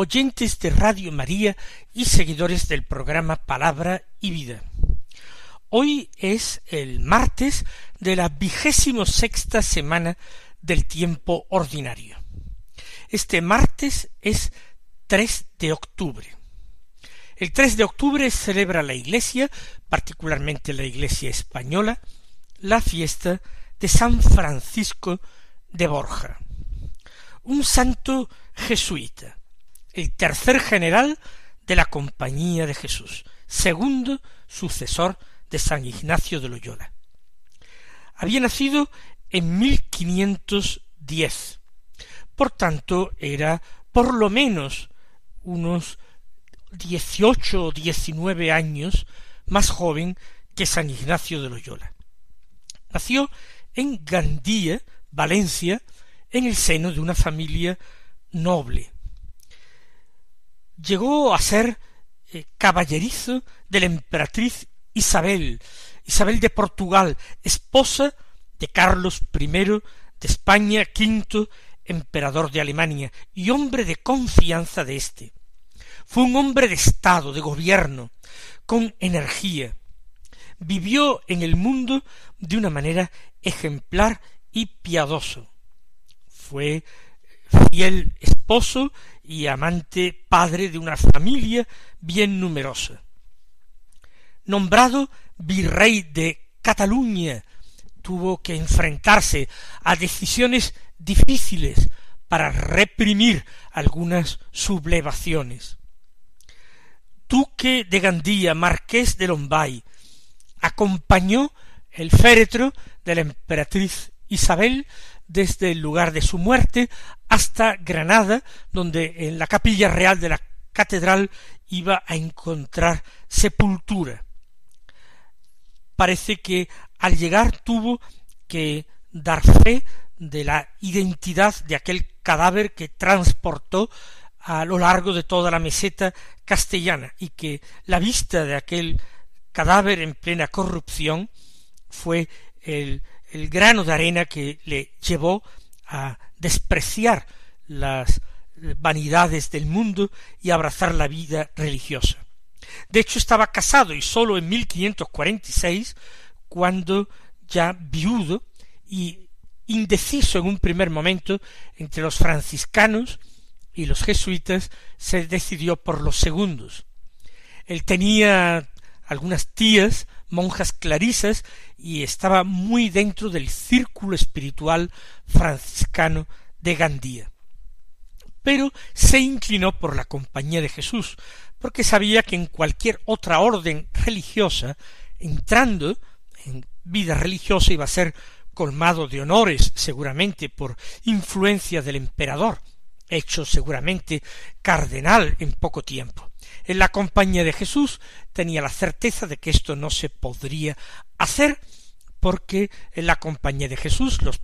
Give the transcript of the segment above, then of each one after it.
oyentes de Radio María y seguidores del programa Palabra y Vida. Hoy es el martes de la vigésimo sexta semana del tiempo ordinario. Este martes es 3 de octubre. El 3 de octubre celebra la Iglesia, particularmente la Iglesia española, la fiesta de San Francisco de Borja, un santo jesuita, el tercer general de la Compañía de Jesús, segundo sucesor de San Ignacio de Loyola. Había nacido en 1510, por tanto era por lo menos unos dieciocho o diecinueve años más joven que San Ignacio de Loyola. Nació en Gandía, Valencia, en el seno de una familia noble. Llegó a ser eh, caballerizo de la emperatriz Isabel, Isabel de Portugal, esposa de Carlos I de España, quinto emperador de Alemania, y hombre de confianza de éste. Fue un hombre de Estado, de gobierno, con energía. Vivió en el mundo de una manera ejemplar y piadoso. Fue fiel y amante padre de una familia bien numerosa. Nombrado virrey de Cataluña, tuvo que enfrentarse a decisiones difíciles para reprimir algunas sublevaciones duque de Gandía, marqués de Lombay, acompañó el féretro de la emperatriz Isabel desde el lugar de su muerte hasta Granada, donde en la capilla real de la catedral iba a encontrar sepultura. Parece que al llegar tuvo que dar fe de la identidad de aquel cadáver que transportó a lo largo de toda la meseta castellana y que la vista de aquel cadáver en plena corrupción fue el, el grano de arena que le llevó a despreciar las vanidades del mundo y abrazar la vida religiosa. De hecho, estaba casado y sólo en 1546, cuando ya viudo y indeciso en un primer momento entre los franciscanos y los jesuitas se decidió por los segundos. Él tenía algunas tías, monjas clarisas, y estaba muy dentro del círculo espiritual franciscano de Gandía. Pero se inclinó por la compañía de Jesús, porque sabía que en cualquier otra orden religiosa, entrando en vida religiosa iba a ser colmado de honores, seguramente por influencia del emperador, hecho seguramente cardenal en poco tiempo. En la compañía de Jesús tenía la certeza de que esto no se podría hacer porque en la compañía de Jesús los,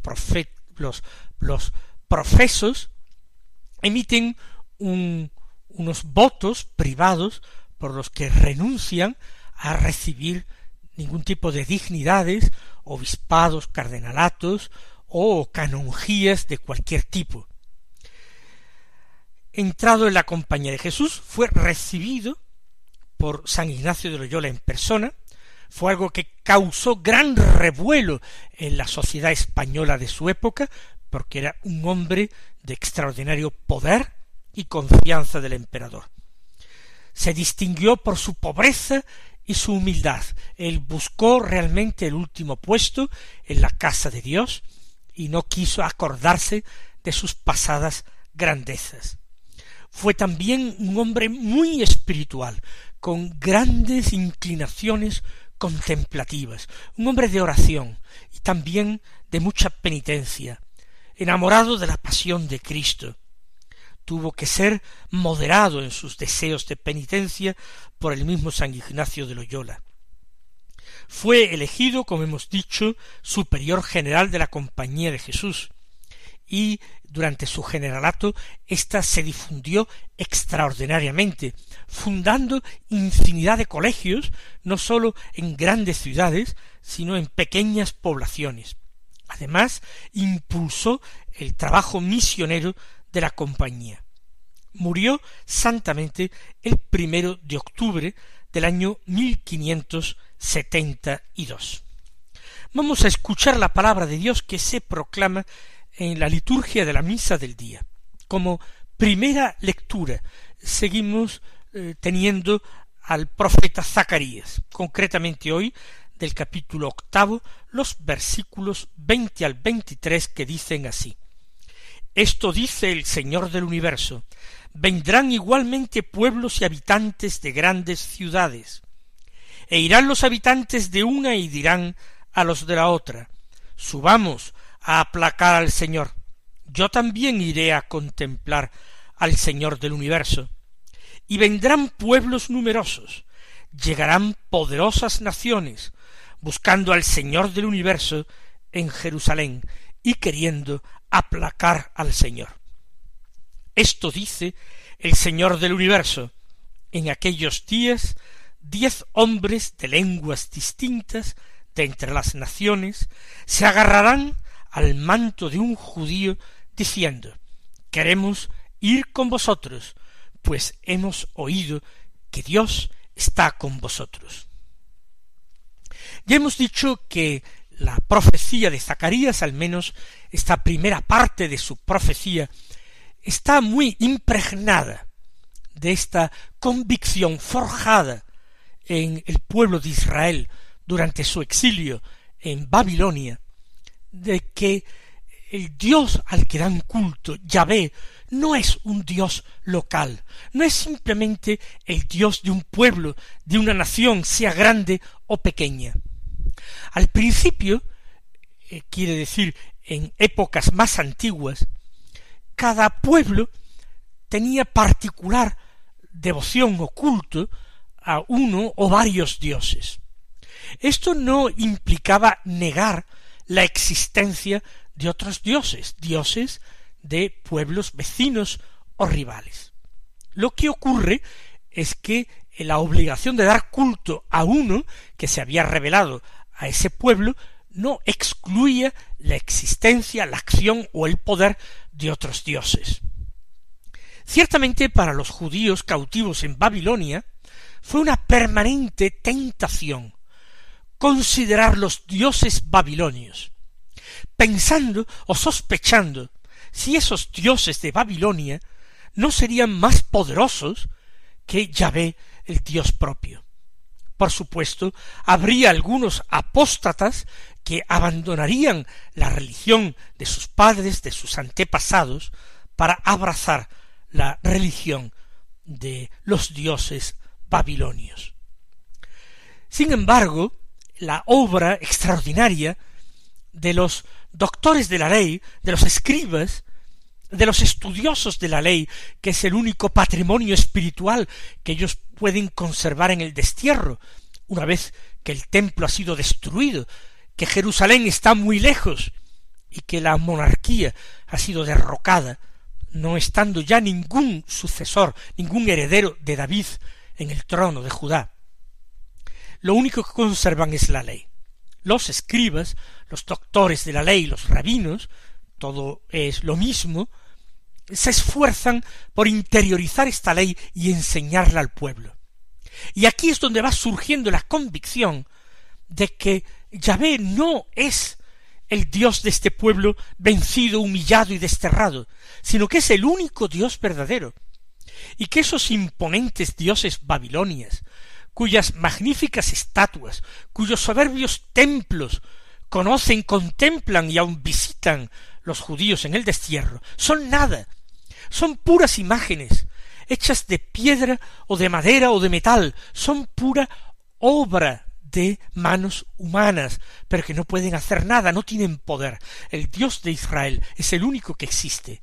los, los profesos emiten unos votos privados por los que renuncian a recibir ningún tipo de dignidades, obispados, cardenalatos o canonjías de cualquier tipo entrado en la compañía de Jesús, fue recibido por San Ignacio de Loyola en persona, fue algo que causó gran revuelo en la sociedad española de su época, porque era un hombre de extraordinario poder y confianza del emperador. Se distinguió por su pobreza y su humildad. Él buscó realmente el último puesto en la casa de Dios y no quiso acordarse de sus pasadas grandezas fue también un hombre muy espiritual, con grandes inclinaciones contemplativas, un hombre de oración y también de mucha penitencia, enamorado de la pasión de Cristo. tuvo que ser moderado en sus deseos de penitencia por el mismo San Ignacio de Loyola. Fue elegido, como hemos dicho, superior general de la Compañía de Jesús, y durante su generalato ésta se difundió extraordinariamente, fundando infinidad de colegios, no sólo en grandes ciudades, sino en pequeñas poblaciones. Además, impulsó el trabajo misionero de la compañía. Murió santamente el primero de octubre del año 1572. Vamos a escuchar la palabra de Dios que se proclama en la liturgia de la misa del día. Como primera lectura seguimos eh, teniendo al profeta Zacarías, concretamente hoy del capítulo octavo, los versículos veinte al veintitrés que dicen así. Esto dice el Señor del universo, vendrán igualmente pueblos y habitantes de grandes ciudades, e irán los habitantes de una y dirán a los de la otra, subamos a aplacar al Señor. Yo también iré a contemplar al Señor del universo. Y vendrán pueblos numerosos, llegarán poderosas naciones, buscando al Señor del universo en Jerusalén y queriendo aplacar al Señor. Esto dice el Señor del universo. En aquellos días diez hombres de lenguas distintas de entre las naciones se agarrarán al manto de un judío diciendo queremos ir con vosotros, pues hemos oído que Dios está con vosotros. Ya hemos dicho que la profecía de Zacarías, al menos esta primera parte de su profecía, está muy impregnada de esta convicción forjada en el pueblo de Israel durante su exilio en Babilonia, de que el Dios al que dan culto, Yahvé, no es un Dios local, no es simplemente el Dios de un pueblo, de una nación, sea grande o pequeña. Al principio, eh, quiere decir en épocas más antiguas, cada pueblo tenía particular devoción o culto a uno o varios dioses. Esto no implicaba negar la existencia de otros dioses, dioses de pueblos vecinos o rivales. Lo que ocurre es que la obligación de dar culto a uno que se había revelado a ese pueblo no excluía la existencia, la acción o el poder de otros dioses. Ciertamente para los judíos cautivos en Babilonia fue una permanente tentación considerar los dioses babilonios, pensando o sospechando si esos dioses de Babilonia no serían más poderosos que Yahvé, el Dios propio. Por supuesto, habría algunos apóstatas que abandonarían la religión de sus padres, de sus antepasados, para abrazar la religión de los dioses babilonios. Sin embargo, la obra extraordinaria de los doctores de la ley, de los escribas, de los estudiosos de la ley, que es el único patrimonio espiritual que ellos pueden conservar en el destierro, una vez que el templo ha sido destruido, que Jerusalén está muy lejos y que la monarquía ha sido derrocada, no estando ya ningún sucesor, ningún heredero de David en el trono de Judá. Lo único que conservan es la ley. Los escribas, los doctores de la ley, los rabinos, todo es lo mismo, se esfuerzan por interiorizar esta ley y enseñarla al pueblo. Y aquí es donde va surgiendo la convicción de que Yahvé no es el Dios de este pueblo vencido, humillado y desterrado, sino que es el único Dios verdadero, y que esos imponentes dioses babilonias, cuyas magníficas estatuas, cuyos soberbios templos conocen, contemplan y aun visitan los judíos en el destierro, son nada, son puras imágenes, hechas de piedra o de madera o de metal, son pura obra de manos humanas, pero que no pueden hacer nada, no tienen poder. El Dios de Israel es el único que existe,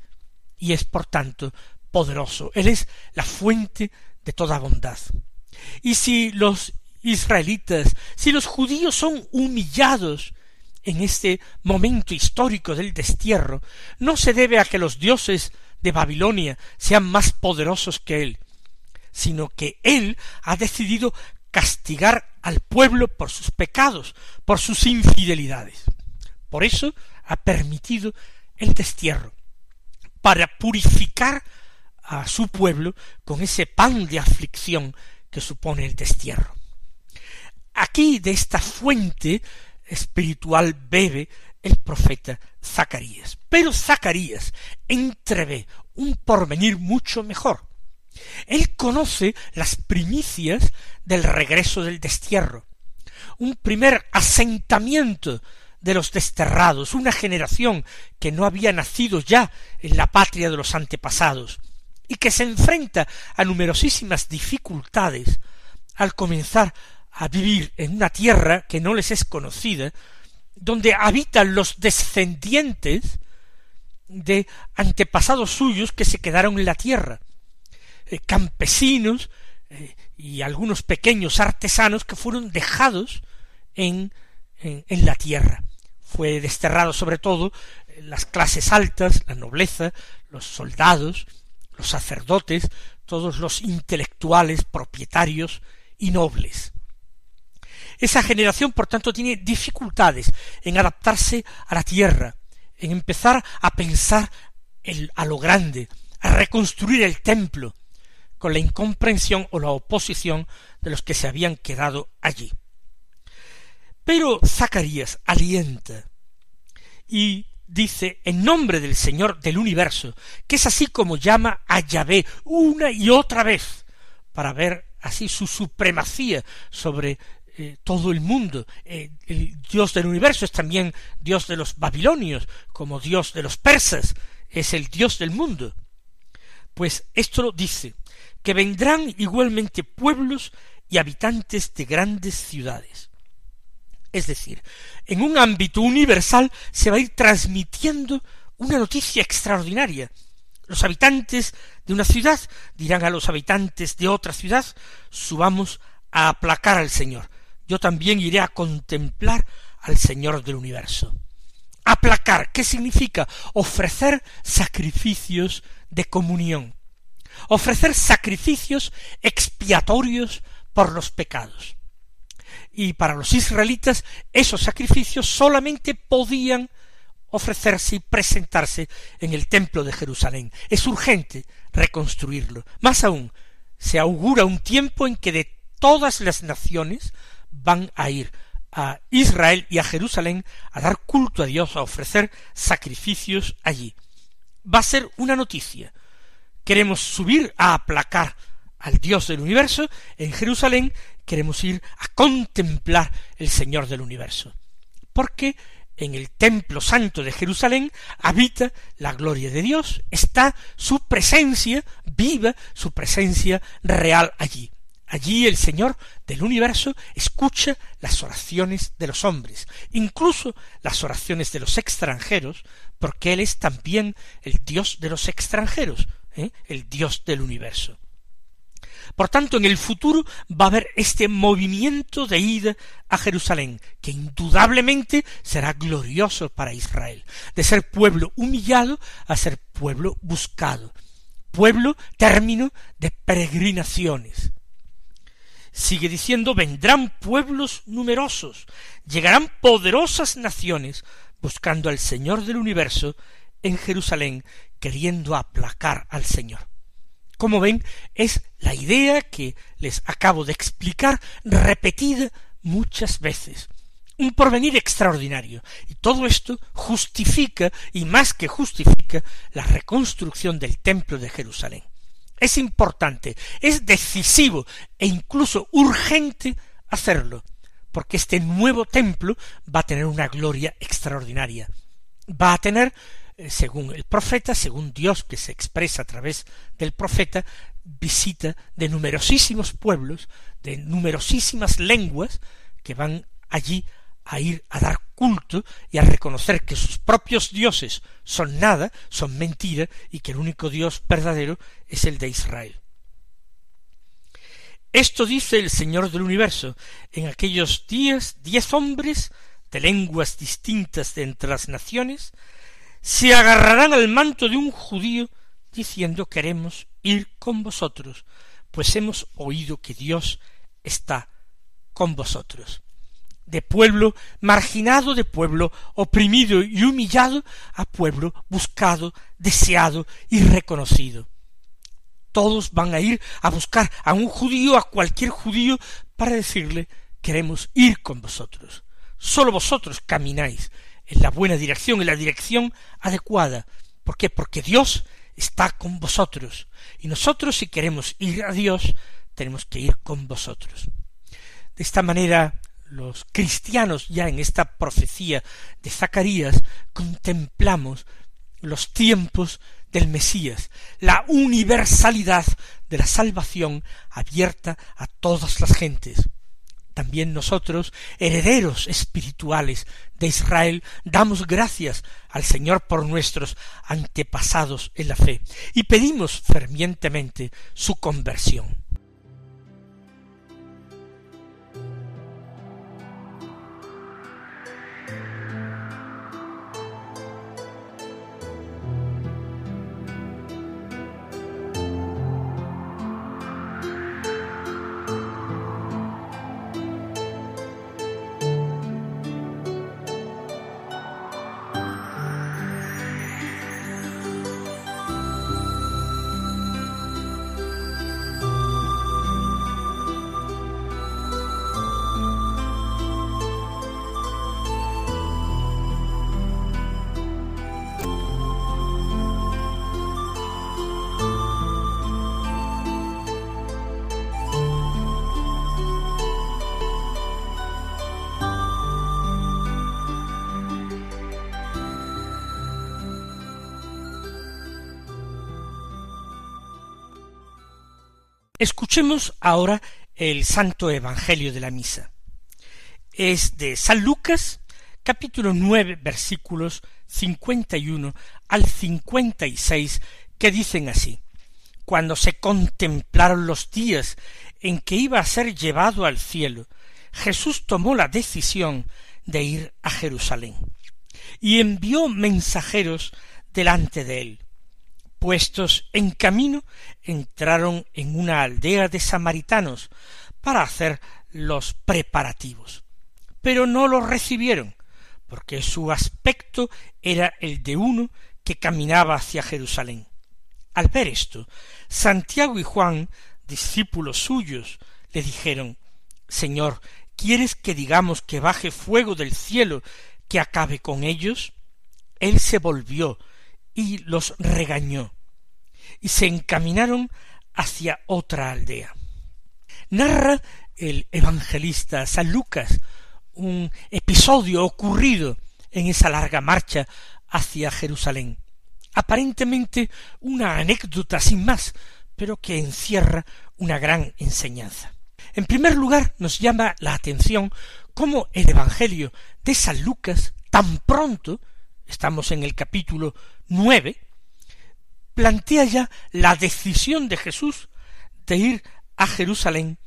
y es por tanto poderoso, Él es la fuente de toda bondad. Y si los israelitas, si los judíos son humillados en este momento histórico del destierro, no se debe a que los dioses de Babilonia sean más poderosos que él, sino que él ha decidido castigar al pueblo por sus pecados, por sus infidelidades. Por eso ha permitido el destierro, para purificar a su pueblo con ese pan de aflicción que supone el destierro. Aquí de esta fuente espiritual bebe el profeta Zacarías. Pero Zacarías entrevé un porvenir mucho mejor. Él conoce las primicias del regreso del destierro, un primer asentamiento de los desterrados, una generación que no había nacido ya en la patria de los antepasados, y que se enfrenta a numerosísimas dificultades al comenzar a vivir en una tierra que no les es conocida, donde habitan los descendientes de antepasados suyos que se quedaron en la tierra, eh, campesinos eh, y algunos pequeños artesanos que fueron dejados en, en la tierra. Fue desterrado sobre todo eh, las clases altas, la nobleza, los soldados, los sacerdotes, todos los intelectuales, propietarios y nobles. Esa generación, por tanto, tiene dificultades en adaptarse a la tierra, en empezar a pensar a lo grande, a reconstruir el templo, con la incomprensión o la oposición de los que se habían quedado allí. Pero Zacarías alienta y dice en nombre del Señor del universo, que es así como llama a Yahvé una y otra vez, para ver así su supremacía sobre eh, todo el mundo. Eh, el Dios del universo es también Dios de los babilonios, como Dios de los persas, es el Dios del mundo. Pues esto lo dice, que vendrán igualmente pueblos y habitantes de grandes ciudades es decir, en un ámbito universal se va a ir transmitiendo una noticia extraordinaria. Los habitantes de una ciudad dirán a los habitantes de otra ciudad subamos a aplacar al Señor. Yo también iré a contemplar al Señor del universo. Aplacar, ¿qué significa? Ofrecer sacrificios de comunión, ofrecer sacrificios expiatorios por los pecados y para los israelitas esos sacrificios solamente podían ofrecerse y presentarse en el templo de Jerusalén. Es urgente reconstruirlo. Más aún, se augura un tiempo en que de todas las naciones van a ir a Israel y a Jerusalén a dar culto a Dios, a ofrecer sacrificios allí. Va a ser una noticia. Queremos subir a aplacar al Dios del universo en Jerusalén queremos ir a contemplar el Señor del universo. Porque en el templo santo de Jerusalén habita la gloria de Dios, está su presencia viva, su presencia real allí. Allí el Señor del universo escucha las oraciones de los hombres, incluso las oraciones de los extranjeros, porque Él es también el Dios de los extranjeros, ¿eh? el Dios del universo. Por tanto, en el futuro va a haber este movimiento de ida a Jerusalén, que indudablemente será glorioso para Israel, de ser pueblo humillado a ser pueblo buscado, pueblo término de peregrinaciones. Sigue diciendo, vendrán pueblos numerosos, llegarán poderosas naciones buscando al Señor del universo en Jerusalén, queriendo aplacar al Señor. Como ven, es la idea que les acabo de explicar repetida muchas veces. Un porvenir extraordinario. Y todo esto justifica, y más que justifica, la reconstrucción del templo de Jerusalén. Es importante, es decisivo e incluso urgente hacerlo, porque este nuevo templo va a tener una gloria extraordinaria. Va a tener según el profeta, según Dios que se expresa a través del profeta, visita de numerosísimos pueblos, de numerosísimas lenguas que van allí a ir a dar culto y a reconocer que sus propios dioses son nada, son mentira, y que el único Dios verdadero es el de Israel. Esto dice el Señor del universo. En aquellos días diez hombres de lenguas distintas de entre las naciones se agarrarán al manto de un judío diciendo queremos ir con vosotros, pues hemos oído que Dios está con vosotros. De pueblo marginado, de pueblo oprimido y humillado, a pueblo buscado, deseado y reconocido. Todos van a ir a buscar a un judío, a cualquier judío, para decirle queremos ir con vosotros. Sólo vosotros camináis en la buena dirección, en la dirección adecuada. ¿Por qué? Porque Dios está con vosotros. Y nosotros, si queremos ir a Dios, tenemos que ir con vosotros. De esta manera, los cristianos ya en esta profecía de Zacarías contemplamos los tiempos del Mesías, la universalidad de la salvación abierta a todas las gentes. También nosotros, herederos espirituales de Israel, damos gracias al Señor por nuestros antepasados en la fe y pedimos fervientemente su conversión. Escuchemos ahora el Santo Evangelio de la Misa. Es de San Lucas, capítulo nueve, versículos cincuenta y uno al cincuenta y seis, que dicen así Cuando se contemplaron los días en que iba a ser llevado al cielo, Jesús tomó la decisión de ir a Jerusalén, y envió mensajeros delante de él, puestos en camino, entraron en una aldea de samaritanos para hacer los preparativos. Pero no los recibieron, porque su aspecto era el de uno que caminaba hacia Jerusalén. Al ver esto, Santiago y Juan, discípulos suyos, le dijeron Señor, ¿quieres que digamos que baje fuego del cielo que acabe con ellos? Él se volvió y los regañó, y se encaminaron hacia otra aldea. Narra el evangelista San Lucas un episodio ocurrido en esa larga marcha hacia Jerusalén. Aparentemente una anécdota sin más, pero que encierra una gran enseñanza. En primer lugar, nos llama la atención cómo el Evangelio de San Lucas tan pronto estamos en el capítulo nueve, plantea ya la decisión de Jesús de ir a Jerusalén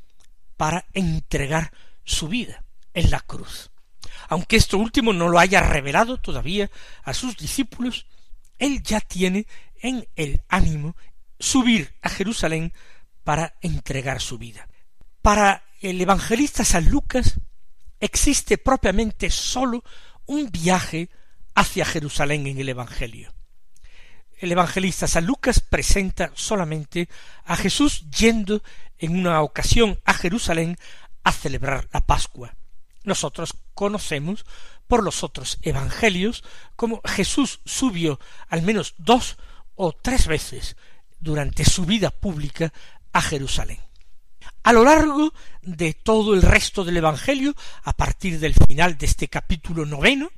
para entregar su vida en la cruz. Aunque esto último no lo haya revelado todavía a sus discípulos, él ya tiene en el ánimo subir a Jerusalén para entregar su vida. Para el evangelista San Lucas existe propiamente sólo un viaje hacia Jerusalén en el Evangelio. El evangelista San Lucas presenta solamente a Jesús yendo en una ocasión a Jerusalén a celebrar la Pascua. Nosotros conocemos por los otros evangelios como Jesús subió al menos dos o tres veces durante su vida pública a Jerusalén. A lo largo de todo el resto del Evangelio, a partir del final de este capítulo noveno,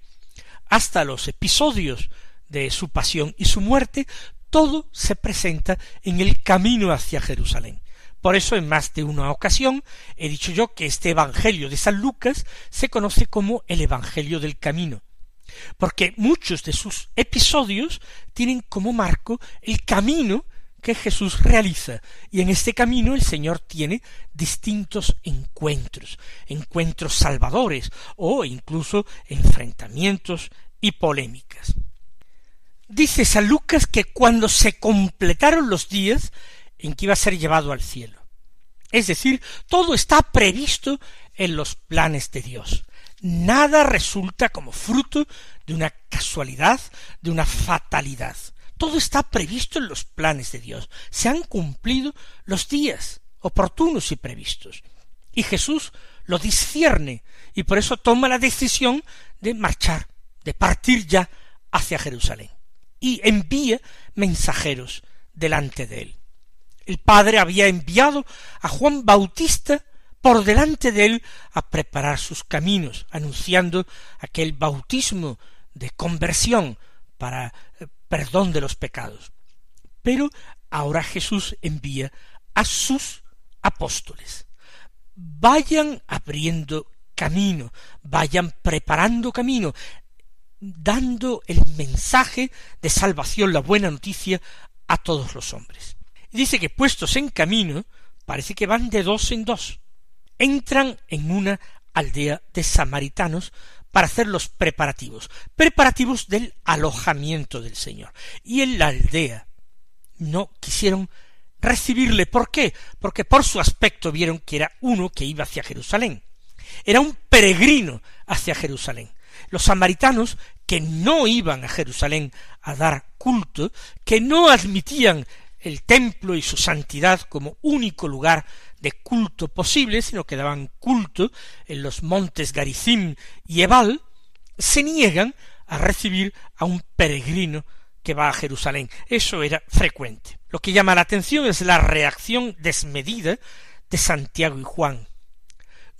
hasta los episodios de su pasión y su muerte, todo se presenta en el camino hacia Jerusalén. Por eso en más de una ocasión he dicho yo que este Evangelio de San Lucas se conoce como el Evangelio del Camino, porque muchos de sus episodios tienen como marco el camino que Jesús realiza, y en este camino el Señor tiene distintos encuentros, encuentros salvadores o incluso enfrentamientos y polémicas. Dice San Lucas que cuando se completaron los días en que iba a ser llevado al cielo. Es decir, todo está previsto en los planes de Dios. Nada resulta como fruto de una casualidad, de una fatalidad. Todo está previsto en los planes de Dios. Se han cumplido los días oportunos y previstos. Y Jesús lo discierne y por eso toma la decisión de marchar, de partir ya hacia Jerusalén. Y envía mensajeros delante de él. El Padre había enviado a Juan Bautista por delante de él a preparar sus caminos, anunciando aquel bautismo de conversión para eh, perdón de los pecados. Pero ahora Jesús envía a sus apóstoles. Vayan abriendo camino, vayan preparando camino, dando el mensaje de salvación, la buena noticia a todos los hombres. dice que puestos en camino, parece que van de dos en dos. Entran en una aldea de samaritanos para hacer los preparativos, preparativos del alojamiento del Señor. Y en la aldea no quisieron recibirle. ¿Por qué? Porque por su aspecto vieron que era uno que iba hacia Jerusalén. Era un peregrino hacia Jerusalén. Los samaritanos que no iban a Jerusalén a dar culto, que no admitían el templo y su santidad como único lugar de culto posible, sino que daban culto en los montes Garizim y Ebal, se niegan a recibir a un peregrino que va a Jerusalén. Eso era frecuente. Lo que llama la atención es la reacción desmedida de Santiago y Juan.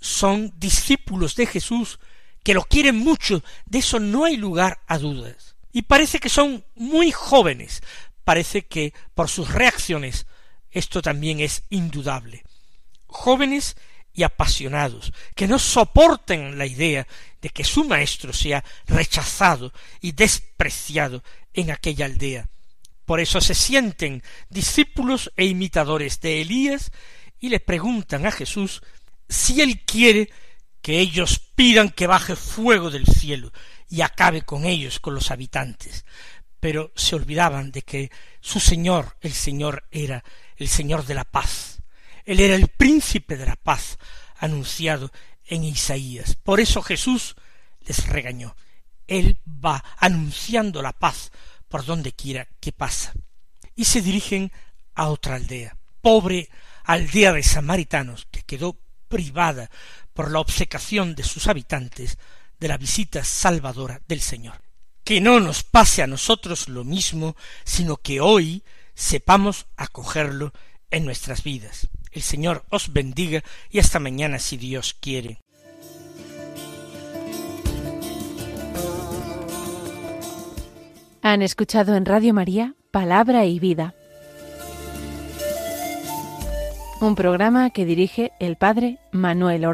Son discípulos de Jesús que lo quieren mucho, de eso no hay lugar a dudas. Y parece que son muy jóvenes, parece que por sus reacciones esto también es indudable jóvenes y apasionados, que no soporten la idea de que su maestro sea rechazado y despreciado en aquella aldea. Por eso se sienten discípulos e imitadores de Elías y le preguntan a Jesús si él quiere que ellos pidan que baje fuego del cielo y acabe con ellos, con los habitantes. Pero se olvidaban de que su Señor, el Señor, era el Señor de la paz, él era el príncipe de la paz anunciado en Isaías. Por eso Jesús les regañó. Él va anunciando la paz por donde quiera que pasa. Y se dirigen a otra aldea, pobre aldea de samaritanos, que quedó privada por la obcecación de sus habitantes de la visita salvadora del Señor. Que no nos pase a nosotros lo mismo, sino que hoy sepamos acogerlo en nuestras vidas. El Señor os bendiga y hasta mañana si Dios quiere. Han escuchado en Radio María Palabra y Vida, un programa que dirige el Padre Manuel.